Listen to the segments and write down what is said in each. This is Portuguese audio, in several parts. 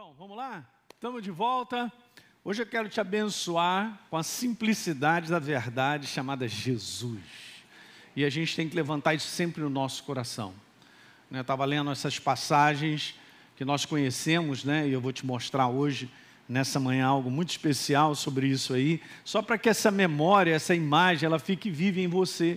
Então, vamos lá? Estamos de volta. Hoje eu quero te abençoar com a simplicidade da verdade chamada Jesus. E a gente tem que levantar isso sempre no nosso coração. Né, eu estava lendo essas passagens que nós conhecemos, né? E eu vou te mostrar hoje, nessa manhã, algo muito especial sobre isso aí, só para que essa memória, essa imagem, ela fique viva em você.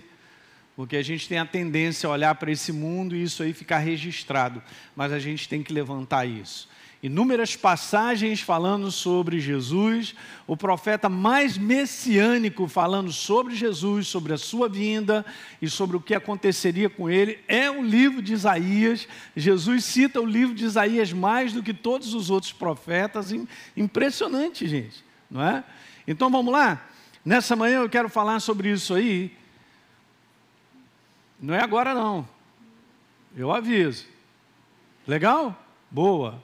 Porque a gente tem a tendência a olhar para esse mundo e isso aí ficar registrado, mas a gente tem que levantar isso inúmeras passagens falando sobre Jesus, o profeta mais messiânico falando sobre Jesus, sobre a sua vinda e sobre o que aconteceria com ele, é o livro de Isaías. Jesus cita o livro de Isaías mais do que todos os outros profetas. Impressionante, gente, não é? Então vamos lá? Nessa manhã eu quero falar sobre isso aí. Não é agora não. Eu aviso. Legal? Boa.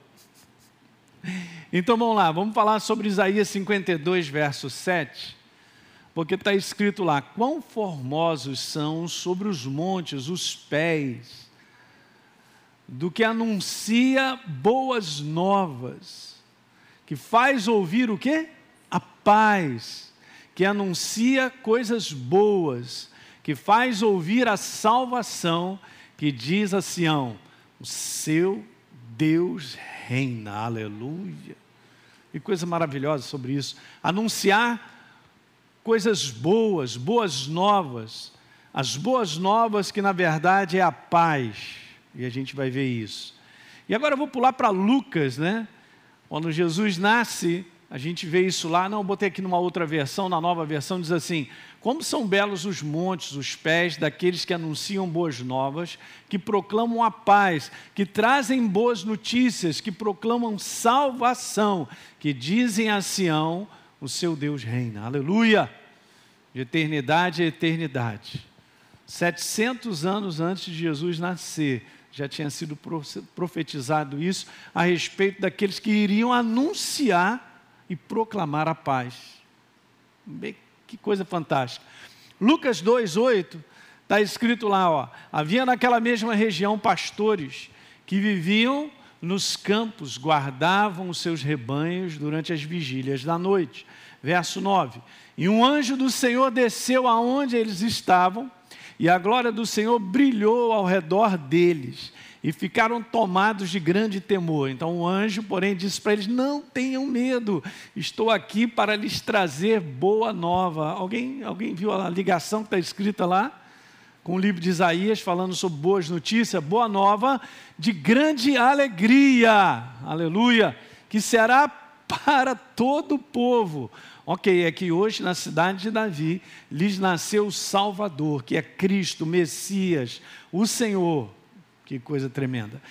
Então vamos lá, vamos falar sobre Isaías 52, verso 7, porque está escrito lá: Quão formosos são sobre os montes os pés do que anuncia boas novas, que faz ouvir o quê? A paz, que anuncia coisas boas, que faz ouvir a salvação, que diz a Sião: o seu Deus reina, aleluia. E coisa maravilhosa sobre isso. Anunciar coisas boas, boas novas. As boas novas que na verdade é a paz. E a gente vai ver isso. E agora eu vou pular para Lucas, né? Quando Jesus nasce, a gente vê isso lá, não, botei aqui numa outra versão, na nova versão diz assim: Como são belos os montes, os pés daqueles que anunciam boas novas, que proclamam a paz, que trazem boas notícias, que proclamam salvação, que dizem a Sião: O seu Deus reina. Aleluia! De eternidade a eternidade. 700 anos antes de Jesus nascer, já tinha sido profetizado isso a respeito daqueles que iriam anunciar e proclamar a paz. Que coisa fantástica. Lucas 2,8 está escrito lá: ó, havia naquela mesma região pastores que viviam nos campos, guardavam os seus rebanhos durante as vigílias da noite. Verso 9: E um anjo do Senhor desceu aonde eles estavam, e a glória do Senhor brilhou ao redor deles e ficaram tomados de grande temor. Então o anjo, porém, disse para eles: Não tenham medo, estou aqui para lhes trazer boa nova. Alguém, alguém viu a ligação que está escrita lá? Com o livro de Isaías, falando sobre boas notícias, boa nova de grande alegria, aleluia, que será para todo o povo. Ok, é que hoje na cidade de Davi lhes nasceu o Salvador, que é Cristo, Messias, o Senhor. Que coisa tremenda.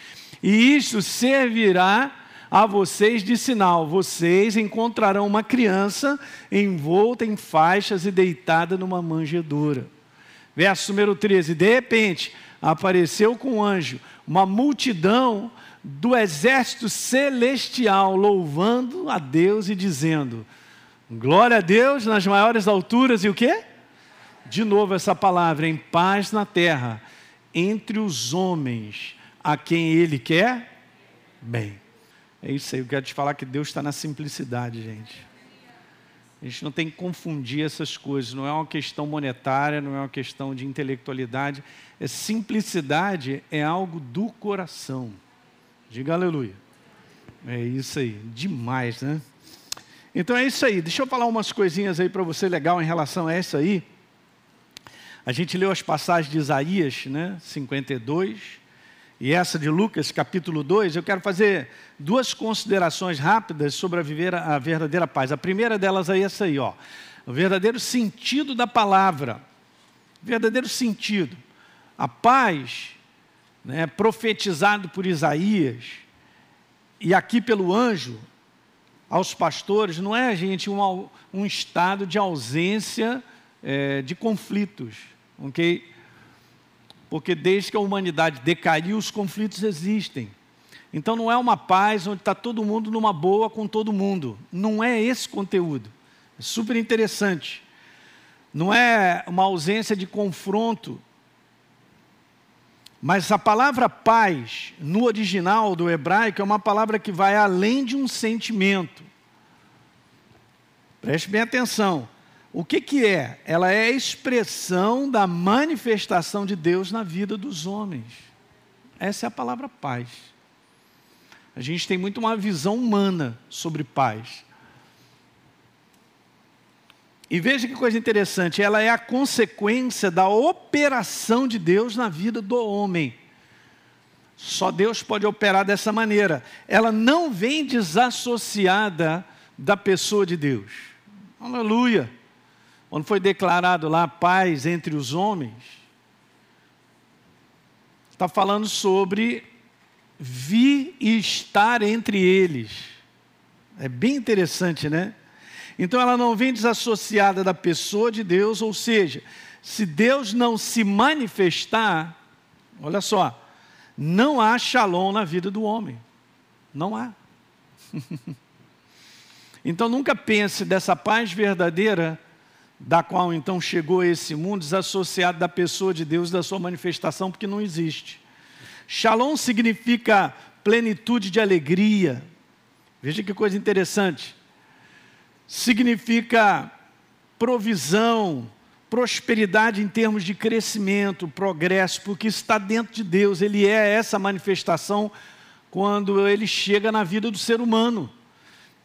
E isto servirá a vocês de sinal: vocês encontrarão uma criança envolta em faixas e deitada numa manjedoura. Verso número 13: De repente apareceu com um anjo uma multidão do exército celestial, louvando a Deus e dizendo: Glória a Deus nas maiores alturas e o quê? De novo essa palavra, em paz na terra entre os homens a quem Ele quer bem. É isso aí, eu quero te falar que Deus está na simplicidade, gente. A gente não tem que confundir essas coisas, não é uma questão monetária, não é uma questão de intelectualidade. É simplicidade é algo do coração. Diga aleluia. É isso aí, demais, né? Então é isso aí. Deixa eu falar umas coisinhas aí para você legal em relação a isso aí. A gente leu as passagens de Isaías, né, 52, e essa de Lucas, capítulo 2. Eu quero fazer duas considerações rápidas sobre a viver a verdadeira paz. A primeira delas é essa aí, ó. O verdadeiro sentido da palavra. verdadeiro sentido. A paz, né, profetizado por Isaías, e aqui pelo anjo, aos pastores, não é, gente, um, um estado de ausência é, de conflitos ok? Porque desde que a humanidade decaiu, os conflitos existem. Então não é uma paz onde está todo mundo numa boa com todo mundo. Não é esse conteúdo. É super interessante. Não é uma ausência de confronto. Mas a palavra paz, no original do hebraico, é uma palavra que vai além de um sentimento. Preste bem atenção. O que, que é? Ela é a expressão da manifestação de Deus na vida dos homens. Essa é a palavra paz. A gente tem muito uma visão humana sobre paz. E veja que coisa interessante, ela é a consequência da operação de Deus na vida do homem. Só Deus pode operar dessa maneira. Ela não vem desassociada da pessoa de Deus. Aleluia. Quando foi declarado lá paz entre os homens, está falando sobre vir e estar entre eles. É bem interessante, né? Então ela não vem desassociada da pessoa de Deus, ou seja, se Deus não se manifestar, olha só, não há shalom na vida do homem. Não há. então nunca pense dessa paz verdadeira da qual então chegou esse mundo desassociado da pessoa de Deus, da sua manifestação, porque não existe. Shalom significa plenitude de alegria. Veja que coisa interessante significa provisão, prosperidade em termos de crescimento, progresso, porque está dentro de Deus, ele é essa manifestação quando ele chega na vida do ser humano.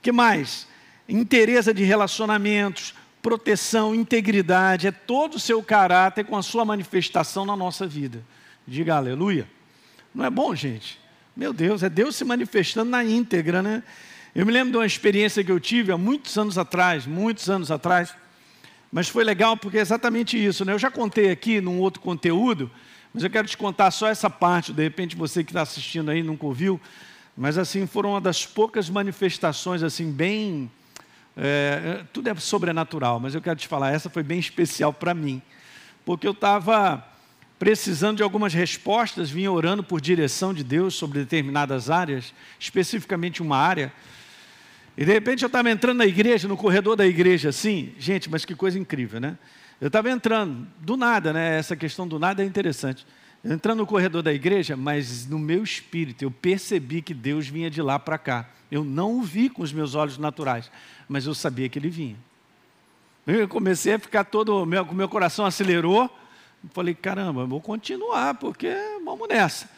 que mais? Interesse de relacionamentos, proteção, integridade, é todo o seu caráter com a sua manifestação na nossa vida. Diga aleluia. Não é bom, gente? Meu Deus, é Deus se manifestando na íntegra, né? Eu me lembro de uma experiência que eu tive há muitos anos atrás, muitos anos atrás, mas foi legal porque é exatamente isso. Né? Eu já contei aqui num outro conteúdo, mas eu quero te contar só essa parte, de repente você que está assistindo aí nunca ouviu, mas assim, foram uma das poucas manifestações assim bem... É, tudo é sobrenatural, mas eu quero te falar, essa foi bem especial para mim, porque eu estava precisando de algumas respostas, vinha orando por direção de Deus sobre determinadas áreas, especificamente uma área, e de repente eu estava entrando na igreja, no corredor da igreja, assim, gente, mas que coisa incrível, né? Eu estava entrando, do nada, né? Essa questão do nada é interessante. Entrando no corredor da igreja, mas no meu espírito eu percebi que Deus vinha de lá para cá. Eu não o vi com os meus olhos naturais, mas eu sabia que ele vinha. Eu comecei a ficar todo, meu, meu coração acelerou. Falei, caramba, vou continuar, porque vamos nessa.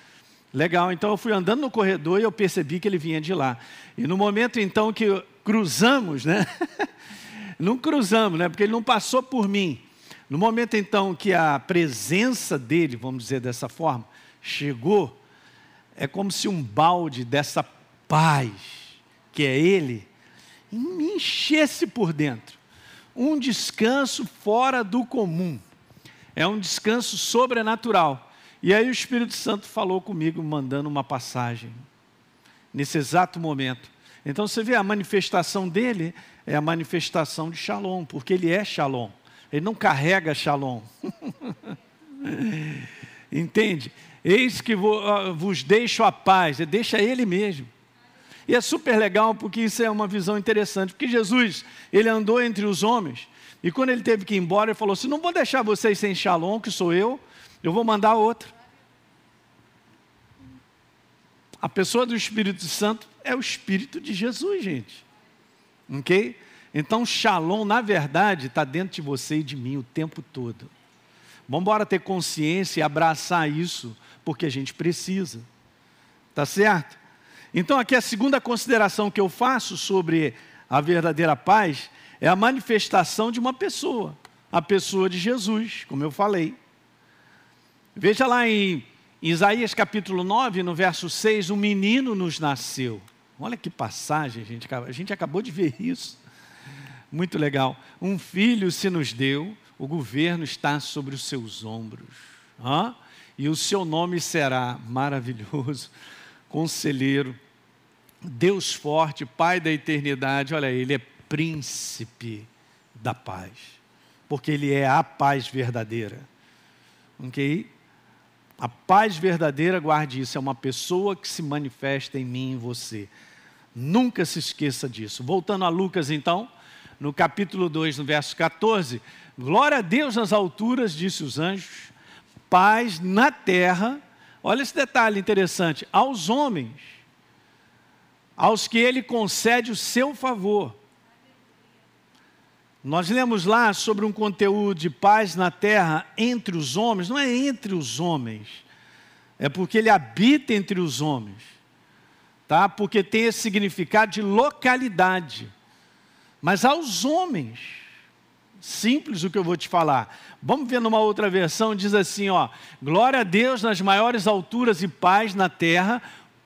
Legal, então eu fui andando no corredor e eu percebi que ele vinha de lá. E no momento então que cruzamos, né? não cruzamos, né? Porque ele não passou por mim. No momento então que a presença dele, vamos dizer dessa forma, chegou, é como se um balde dessa paz, que é ele, me enchesse por dentro. Um descanso fora do comum. É um descanso sobrenatural. E aí o Espírito Santo falou comigo, mandando uma passagem, nesse exato momento. Então você vê a manifestação dele é a manifestação de Shalom, porque ele é Shalom. Ele não carrega Shalom. Entende? Eis que vos deixo a paz, deixa ele mesmo. E é super legal porque isso é uma visão interessante, porque Jesus, ele andou entre os homens, e quando ele teve que ir embora, ele falou assim: Não vou deixar vocês sem Shalom, que sou eu, eu vou mandar outra. A pessoa do Espírito Santo é o Espírito de Jesus, gente. Ok? Então, Shalom, na verdade, está dentro de você e de mim o tempo todo. Vamos embora ter consciência e abraçar isso, porque a gente precisa. Tá certo? Então, aqui a segunda consideração que eu faço sobre a verdadeira paz é a manifestação de uma pessoa, a pessoa de Jesus, como eu falei. Veja lá em Isaías capítulo 9, no verso 6, um menino nos nasceu. Olha que passagem, gente. A gente acabou de ver isso. Muito legal. Um filho se nos deu, o governo está sobre os seus ombros. Hã? E o seu nome será maravilhoso, conselheiro, Deus forte, Pai da eternidade. Olha, ele é príncipe da paz, porque ele é a paz verdadeira. Ok? A paz verdadeira, guarde isso, é uma pessoa que se manifesta em mim e em você. Nunca se esqueça disso. Voltando a Lucas, então, no capítulo 2, no verso 14: Glória a Deus nas alturas, disse os anjos, paz na terra Olha esse detalhe interessante: aos homens, aos que ele concede o seu favor. Nós lemos lá sobre um conteúdo de paz na terra entre os homens, não é entre os homens, é porque ele habita entre os homens, tá? Porque tem esse significado de localidade. Mas aos homens, simples o que eu vou te falar. Vamos ver numa outra versão, diz assim, ó: Glória a Deus nas maiores alturas e paz na terra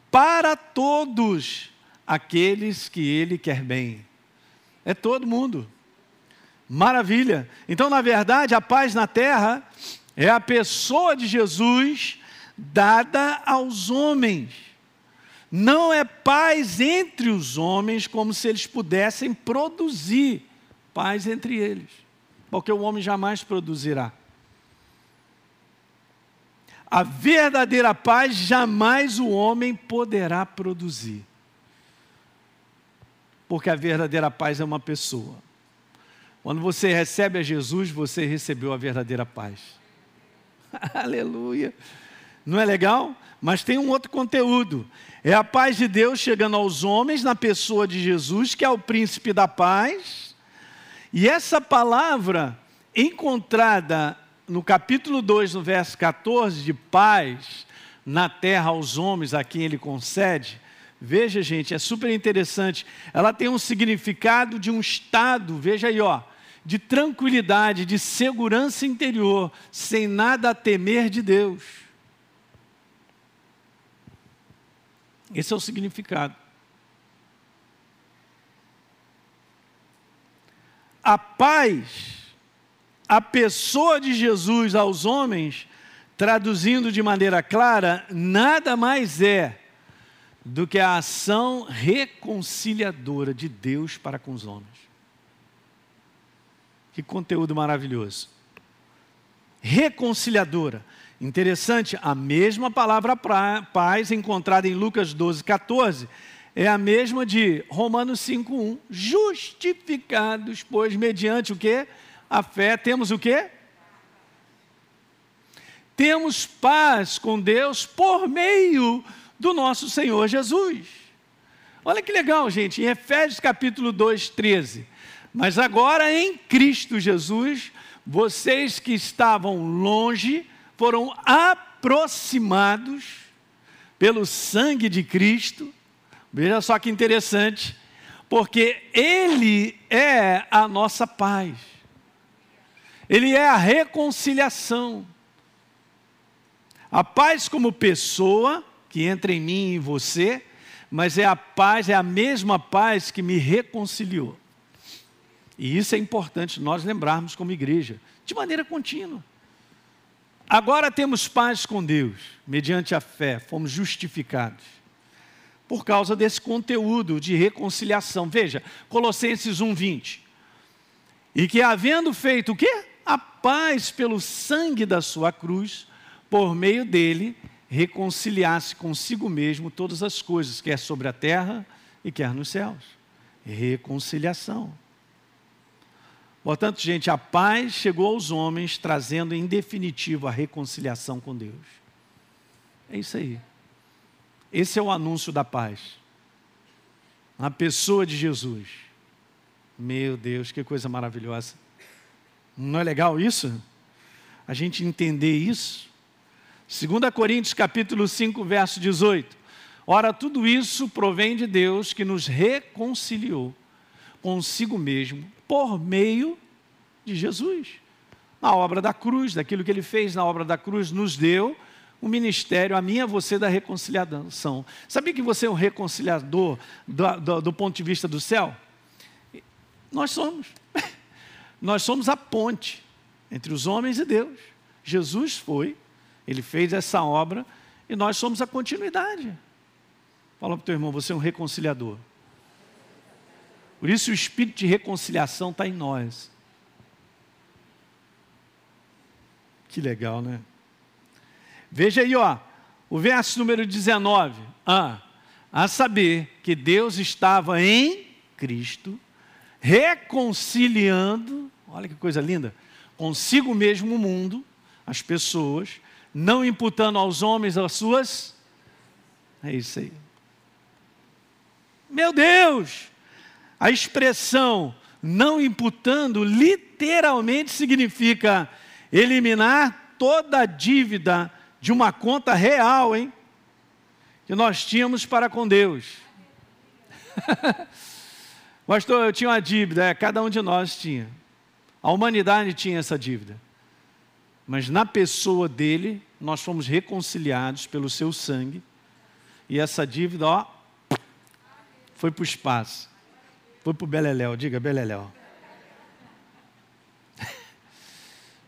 para todos aqueles que ele quer bem. É todo mundo. Maravilha. Então, na verdade, a paz na terra é a pessoa de Jesus dada aos homens. Não é paz entre os homens como se eles pudessem produzir paz entre eles, porque o homem jamais produzirá. A verdadeira paz jamais o homem poderá produzir. Porque a verdadeira paz é uma pessoa. Quando você recebe a Jesus, você recebeu a verdadeira paz. Aleluia. Não é legal? Mas tem um outro conteúdo. É a paz de Deus chegando aos homens na pessoa de Jesus, que é o príncipe da paz. E essa palavra encontrada no capítulo 2, no verso 14, de paz na terra aos homens a quem ele concede, veja, gente, é super interessante. Ela tem um significado de um estado, veja aí, ó, de tranquilidade, de segurança interior, sem nada a temer de Deus. Esse é o significado. A paz, a pessoa de Jesus aos homens, traduzindo de maneira clara, nada mais é do que a ação reconciliadora de Deus para com os homens. Que conteúdo maravilhoso. Reconciliadora. Interessante, a mesma palavra paz encontrada em Lucas 12, 14, é a mesma de Romanos 5, 1. Justificados, pois, mediante o que? A fé, temos o que? Temos paz com Deus por meio do nosso Senhor Jesus. Olha que legal, gente, em Efésios capítulo 2, 13. Mas agora em Cristo Jesus, vocês que estavam longe foram aproximados pelo sangue de Cristo. Veja só que interessante, porque Ele é a nossa paz, Ele é a reconciliação. A paz como pessoa, que entra em mim e em você, mas é a paz, é a mesma paz que me reconciliou. E isso é importante nós lembrarmos como igreja, de maneira contínua. Agora temos paz com Deus, mediante a fé, fomos justificados. Por causa desse conteúdo de reconciliação. Veja, Colossenses 1:20. E que havendo feito o quê? A paz pelo sangue da sua cruz, por meio dele reconciliasse consigo mesmo todas as coisas, quer sobre a terra e quer nos céus. Reconciliação. Portanto, gente, a paz chegou aos homens, trazendo em definitivo a reconciliação com Deus. É isso aí. Esse é o anúncio da paz. A pessoa de Jesus. Meu Deus, que coisa maravilhosa. Não é legal isso? A gente entender isso? 2 Coríntios capítulo 5, verso 18. Ora, tudo isso provém de Deus que nos reconciliou consigo mesmo por meio de Jesus. Na obra da cruz, daquilo que ele fez na obra da cruz, nos deu o ministério, a minha, você, da reconciliação. Sabia que você é um reconciliador do, do, do ponto de vista do céu? Nós somos. Nós somos a ponte entre os homens e Deus. Jesus foi, ele fez essa obra e nós somos a continuidade. Fala para o teu irmão, você é um reconciliador. Por isso o espírito de reconciliação está em nós. Que legal, né? Veja aí, ó, o verso número 19. Ah, a saber que Deus estava em Cristo, reconciliando, olha que coisa linda, consigo mesmo o mundo, as pessoas, não imputando aos homens as suas. É isso aí. Meu Deus! A expressão não imputando literalmente significa eliminar toda a dívida de uma conta real, hein? Que nós tínhamos para com Deus. Pastor, eu tinha uma dívida, é, cada um de nós tinha. A humanidade tinha essa dívida. Mas na pessoa dele, nós fomos reconciliados pelo seu sangue. E essa dívida, ó, foi para o espaço. Foi para o Beleléu, diga Beleléu.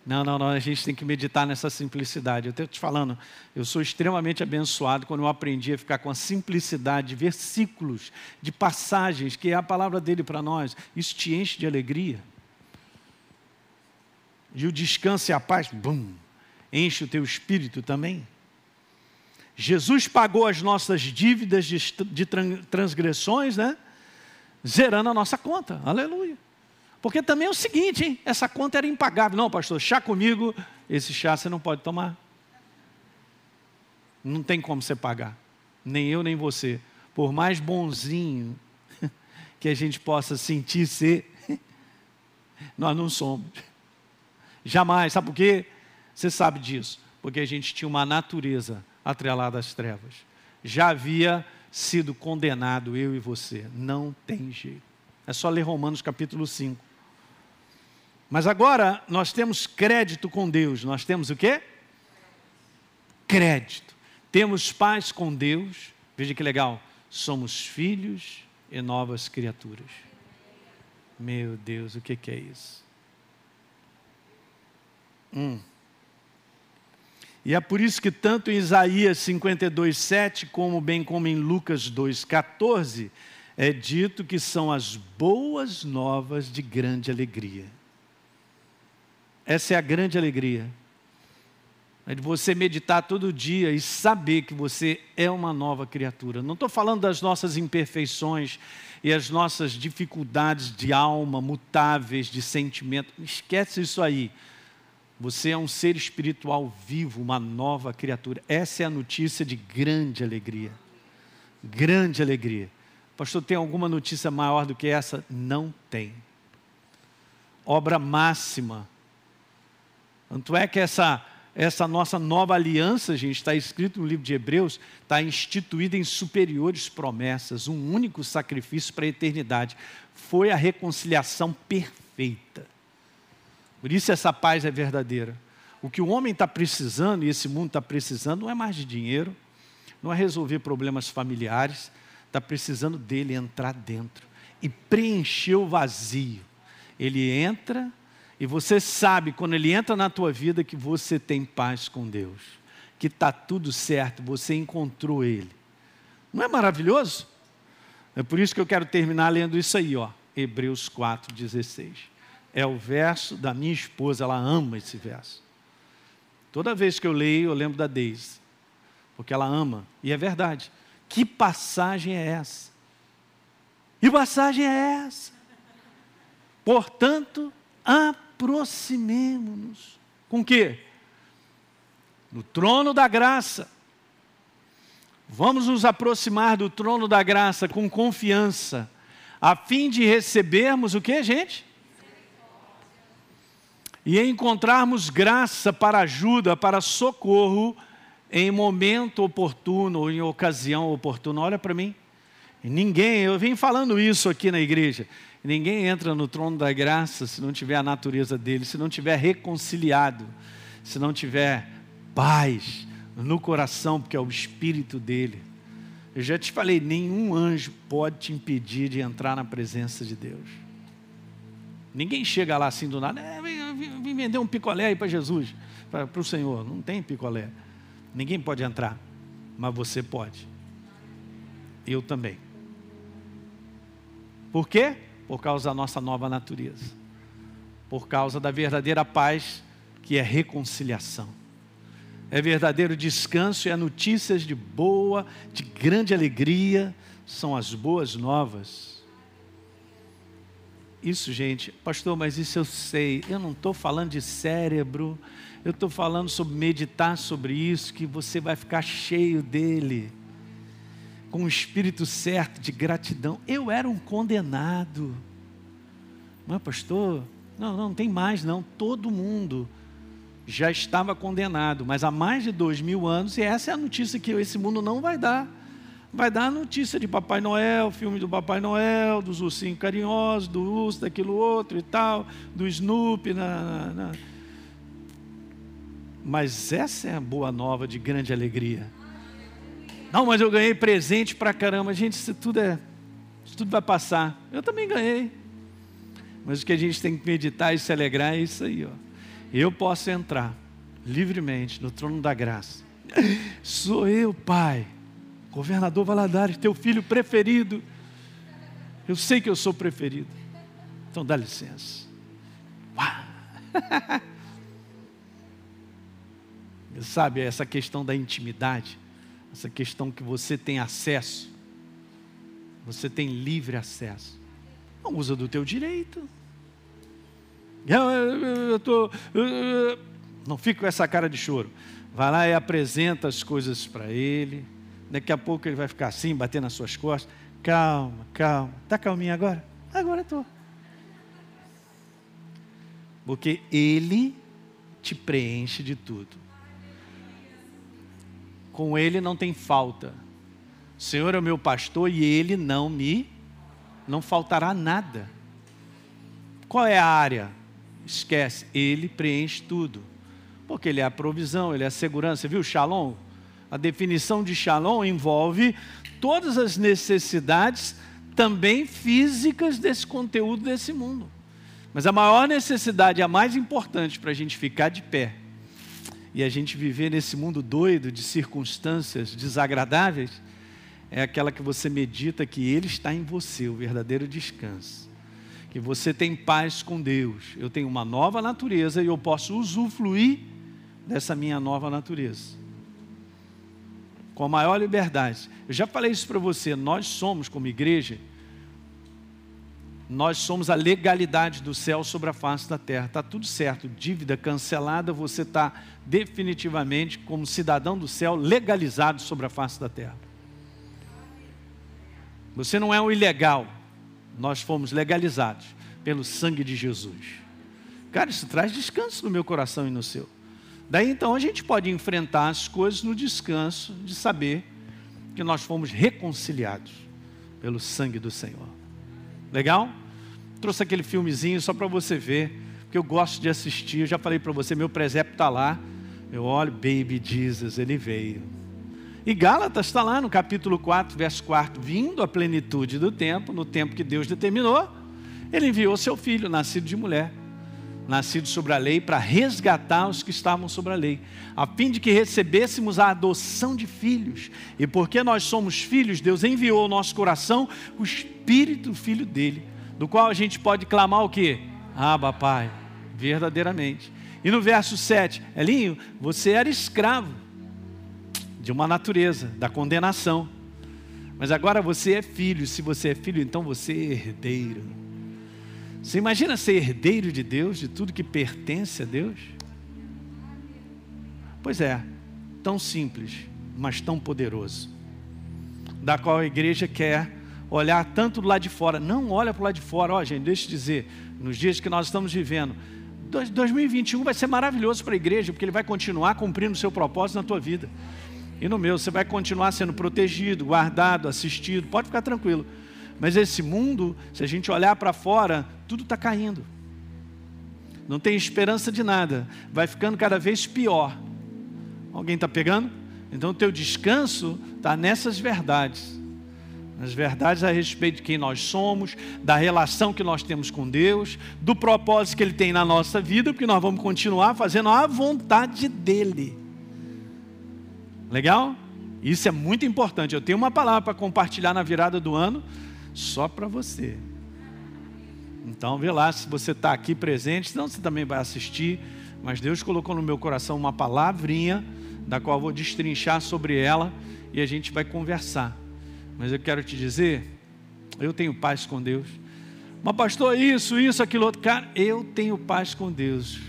Não, não, não, a gente tem que meditar nessa simplicidade. Eu estou te falando, eu sou extremamente abençoado quando eu aprendi a ficar com a simplicidade de versículos, de passagens, que é a palavra dele para nós. Isso te enche de alegria. E o descanso e a paz, bum, enche o teu espírito também. Jesus pagou as nossas dívidas de, de transgressões, né? Zerando a nossa conta. Aleluia. Porque também é o seguinte, hein? Essa conta era impagável. Não, pastor, chá comigo, esse chá você não pode tomar. Não tem como você pagar. Nem eu, nem você. Por mais bonzinho que a gente possa sentir ser, nós não somos. Jamais. Sabe por quê? Você sabe disso. Porque a gente tinha uma natureza atrelada às trevas. Já havia sido condenado eu e você. Não tem jeito. É só ler Romanos capítulo 5. Mas agora nós temos crédito com Deus. Nós temos o quê? Crédito. Temos paz com Deus. Veja que legal. Somos filhos e novas criaturas. Meu Deus, o que, que é isso? Hum. E é por isso que tanto em Isaías 52, 7, como bem como em Lucas 2, 14, é dito que são as boas novas de grande alegria. Essa é a grande alegria. É de você meditar todo dia e saber que você é uma nova criatura. Não estou falando das nossas imperfeições e as nossas dificuldades de alma, mutáveis, de sentimento. Esquece isso aí. Você é um ser espiritual vivo, uma nova criatura. Essa é a notícia de grande alegria. Grande alegria. Pastor, tem alguma notícia maior do que essa? Não tem. Obra máxima. Tanto é que essa, essa nossa nova aliança, gente, está escrito no livro de Hebreus, está instituída em superiores promessas, um único sacrifício para a eternidade. Foi a reconciliação perfeita. Por isso essa paz é verdadeira. O que o homem está precisando, e esse mundo está precisando, não é mais de dinheiro, não é resolver problemas familiares, está precisando dele entrar dentro e preencher o vazio. Ele entra e você sabe, quando ele entra na tua vida, que você tem paz com Deus, que está tudo certo, você encontrou ele. Não é maravilhoso? É por isso que eu quero terminar lendo isso aí, ó, Hebreus 4,16 é o verso da minha esposa, ela ama esse verso. Toda vez que eu leio, eu lembro da Deise, porque ela ama, e é verdade. Que passagem é essa? Que passagem é essa? Portanto, aproximemo-nos. Com quê? No trono da graça. Vamos nos aproximar do trono da graça com confiança, a fim de recebermos o que, gente? E encontrarmos graça para ajuda, para socorro em momento oportuno em ocasião oportuna. Olha para mim. Ninguém, eu vim falando isso aqui na igreja. Ninguém entra no trono da graça se não tiver a natureza dele, se não tiver reconciliado, se não tiver paz no coração, porque é o espírito dele. Eu já te falei, nenhum anjo pode te impedir de entrar na presença de Deus. Ninguém chega lá assim do nada, é, vim, vender um picolé aí para Jesus, para o Senhor. Não tem picolé. Ninguém pode entrar, mas você pode. Eu também. Por quê? Por causa da nossa nova natureza. Por causa da verdadeira paz, que é reconciliação. É verdadeiro descanso e é notícias de boa, de grande alegria, são as boas novas Isso, gente, pastor, mas isso eu sei. Eu não estou falando de cérebro, eu estou falando sobre meditar sobre isso, que você vai ficar cheio dele, com o espírito certo de gratidão. Eu era um condenado. Não é, pastor? Não, não, não tem mais, não. Todo mundo já estava condenado, mas há mais de dois mil anos, e essa é a notícia que esse mundo não vai dar. Vai dar a notícia de Papai Noel, filme do Papai Noel, dos ursinhos carinhosos, do urso, daquilo outro e tal, do Snoopy. Na, na. Mas essa é a boa nova de grande alegria. Não, mas eu ganhei presente pra caramba. Gente, isso tudo é. Isso tudo vai passar. Eu também ganhei. Mas o que a gente tem que meditar e se alegrar é isso aí, ó. Eu posso entrar livremente no trono da graça. Sou eu, Pai, governador Valadares, teu filho preferido. Eu sei que eu sou preferido. Então dá licença. Sabe, essa questão da intimidade, essa questão que você tem acesso, você tem livre acesso. Não usa do teu direito. Eu, eu, eu tô, eu, não fica com essa cara de choro. Vai lá e apresenta as coisas para ele. Daqui a pouco ele vai ficar assim, batendo nas suas costas. Calma, calma. Está calminho agora? Agora estou. Porque ele te preenche de tudo. Com ele não tem falta. O Senhor é o meu pastor e ele não me não faltará nada. Qual é a área? Esquece, ele preenche tudo. Porque ele é a provisão, ele é a segurança. Viu Shalom? A definição de Shalom envolve todas as necessidades também físicas desse conteúdo desse mundo. Mas a maior necessidade, a mais importante para a gente ficar de pé e a gente viver nesse mundo doido de circunstâncias desagradáveis, é aquela que você medita que Ele está em você, o verdadeiro descanso que você tem paz com Deus. Eu tenho uma nova natureza e eu posso usufruir dessa minha nova natureza. Com a maior liberdade. Eu já falei isso para você, nós somos como igreja nós somos a legalidade do céu sobre a face da terra. Está tudo certo, dívida cancelada, você está definitivamente, como cidadão do céu, legalizado sobre a face da terra. Você não é um ilegal, nós fomos legalizados pelo sangue de Jesus. Cara, isso traz descanso no meu coração e no seu. Daí então a gente pode enfrentar as coisas no descanso de saber que nós fomos reconciliados pelo sangue do Senhor. Legal? Trouxe aquele filmezinho só para você ver, que eu gosto de assistir. Eu já falei para você, meu presépio está lá. Eu olho, Baby Jesus, ele veio. E Gálatas está lá no capítulo 4, verso 4, vindo a plenitude do tempo, no tempo que Deus determinou, ele enviou seu filho, nascido de mulher, nascido sobre a lei, para resgatar os que estavam sobre a lei, a fim de que recebêssemos a adoção de filhos. E porque nós somos filhos, Deus enviou ao nosso coração o Espírito Filho dele, do qual a gente pode clamar o quê? Aba, Pai, verdadeiramente. E no verso 7, Elinho, você era escravo de uma natureza, da condenação. Mas agora você é filho, se você é filho, então você é herdeiro. Você imagina ser herdeiro de Deus, de tudo que pertence a Deus? Pois é, tão simples, mas tão poderoso. Da qual a igreja quer olhar tanto do lado de fora. Não olha para o lado de fora, ó, gente, deixa eu dizer, nos dias que nós estamos vivendo, 2021 vai ser maravilhoso para a igreja, porque ele vai continuar cumprindo o seu propósito na tua vida e no meu. Você vai continuar sendo protegido, guardado, assistido, pode ficar tranquilo. Mas esse mundo, se a gente olhar para fora, tudo está caindo. Não tem esperança de nada. Vai ficando cada vez pior. Alguém está pegando? Então o teu descanso está nessas verdades. Nas verdades a respeito de quem nós somos, da relação que nós temos com Deus, do propósito que Ele tem na nossa vida, porque nós vamos continuar fazendo a vontade dEle. Legal? Isso é muito importante. Eu tenho uma palavra para compartilhar na virada do ano, só para você. Então, vê lá se você está aqui presente, senão você também vai assistir. Mas Deus colocou no meu coração uma palavrinha, da qual eu vou destrinchar sobre ela e a gente vai conversar. Mas eu quero te dizer, eu tenho paz com Deus, Mas, pastor, isso, isso, aquilo outro. Cara, eu tenho paz com Deus.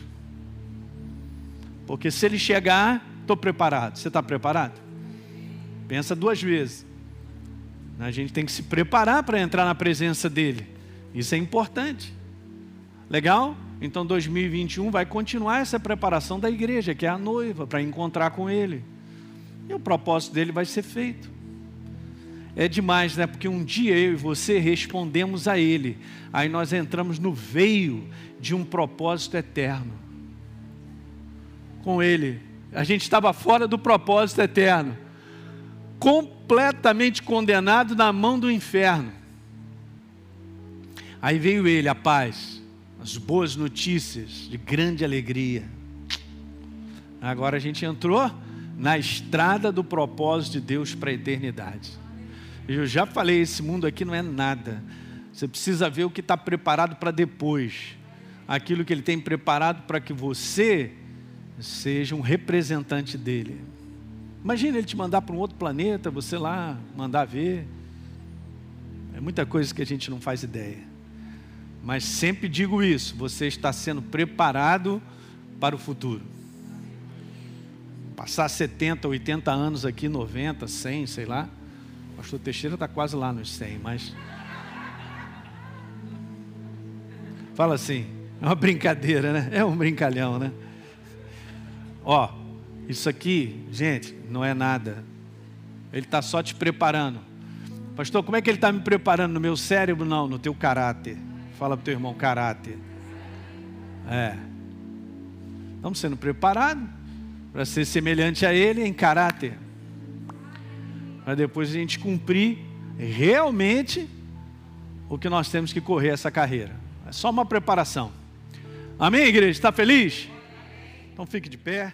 Porque se ele chegar, estou preparado. Você está preparado? Pensa duas vezes. A gente tem que se preparar para entrar na presença dele. Isso é importante. Legal? Então 2021 vai continuar essa preparação da igreja, que é a noiva, para encontrar com ele. E o propósito dele vai ser feito. É demais, né? Porque um dia eu e você respondemos a ele. Aí nós entramos no veio de um propósito eterno. Com ele. A gente estava fora do propósito eterno. Completamente condenado na mão do inferno. Aí veio ele, a paz as boas notícias de grande alegria. Agora a gente entrou na estrada do propósito de Deus para a eternidade. Eu já falei, esse mundo aqui não é nada. Você precisa ver o que está preparado para depois. Aquilo que Ele tem preparado para que você seja um representante dele. Imagina Ele te mandar para um outro planeta, você lá mandar ver. É muita coisa que a gente não faz ideia. Mas sempre digo isso: você está sendo preparado para o futuro. Passar 70, 80 anos aqui, 90, 100, sei lá. O pastor Teixeira está quase lá nos 100, mas. Fala assim, é uma brincadeira, né? É um brincalhão, né? Ó, isso aqui, gente, não é nada. Ele está só te preparando. Pastor, como é que ele está me preparando? No meu cérebro? Não, no teu caráter. Fala para o teu irmão, caráter. É. Estamos sendo preparados para ser semelhante a Ele em caráter. Para depois a gente cumprir realmente o que nós temos que correr essa carreira. É só uma preparação. Amém, igreja? Está feliz? Então fique de pé.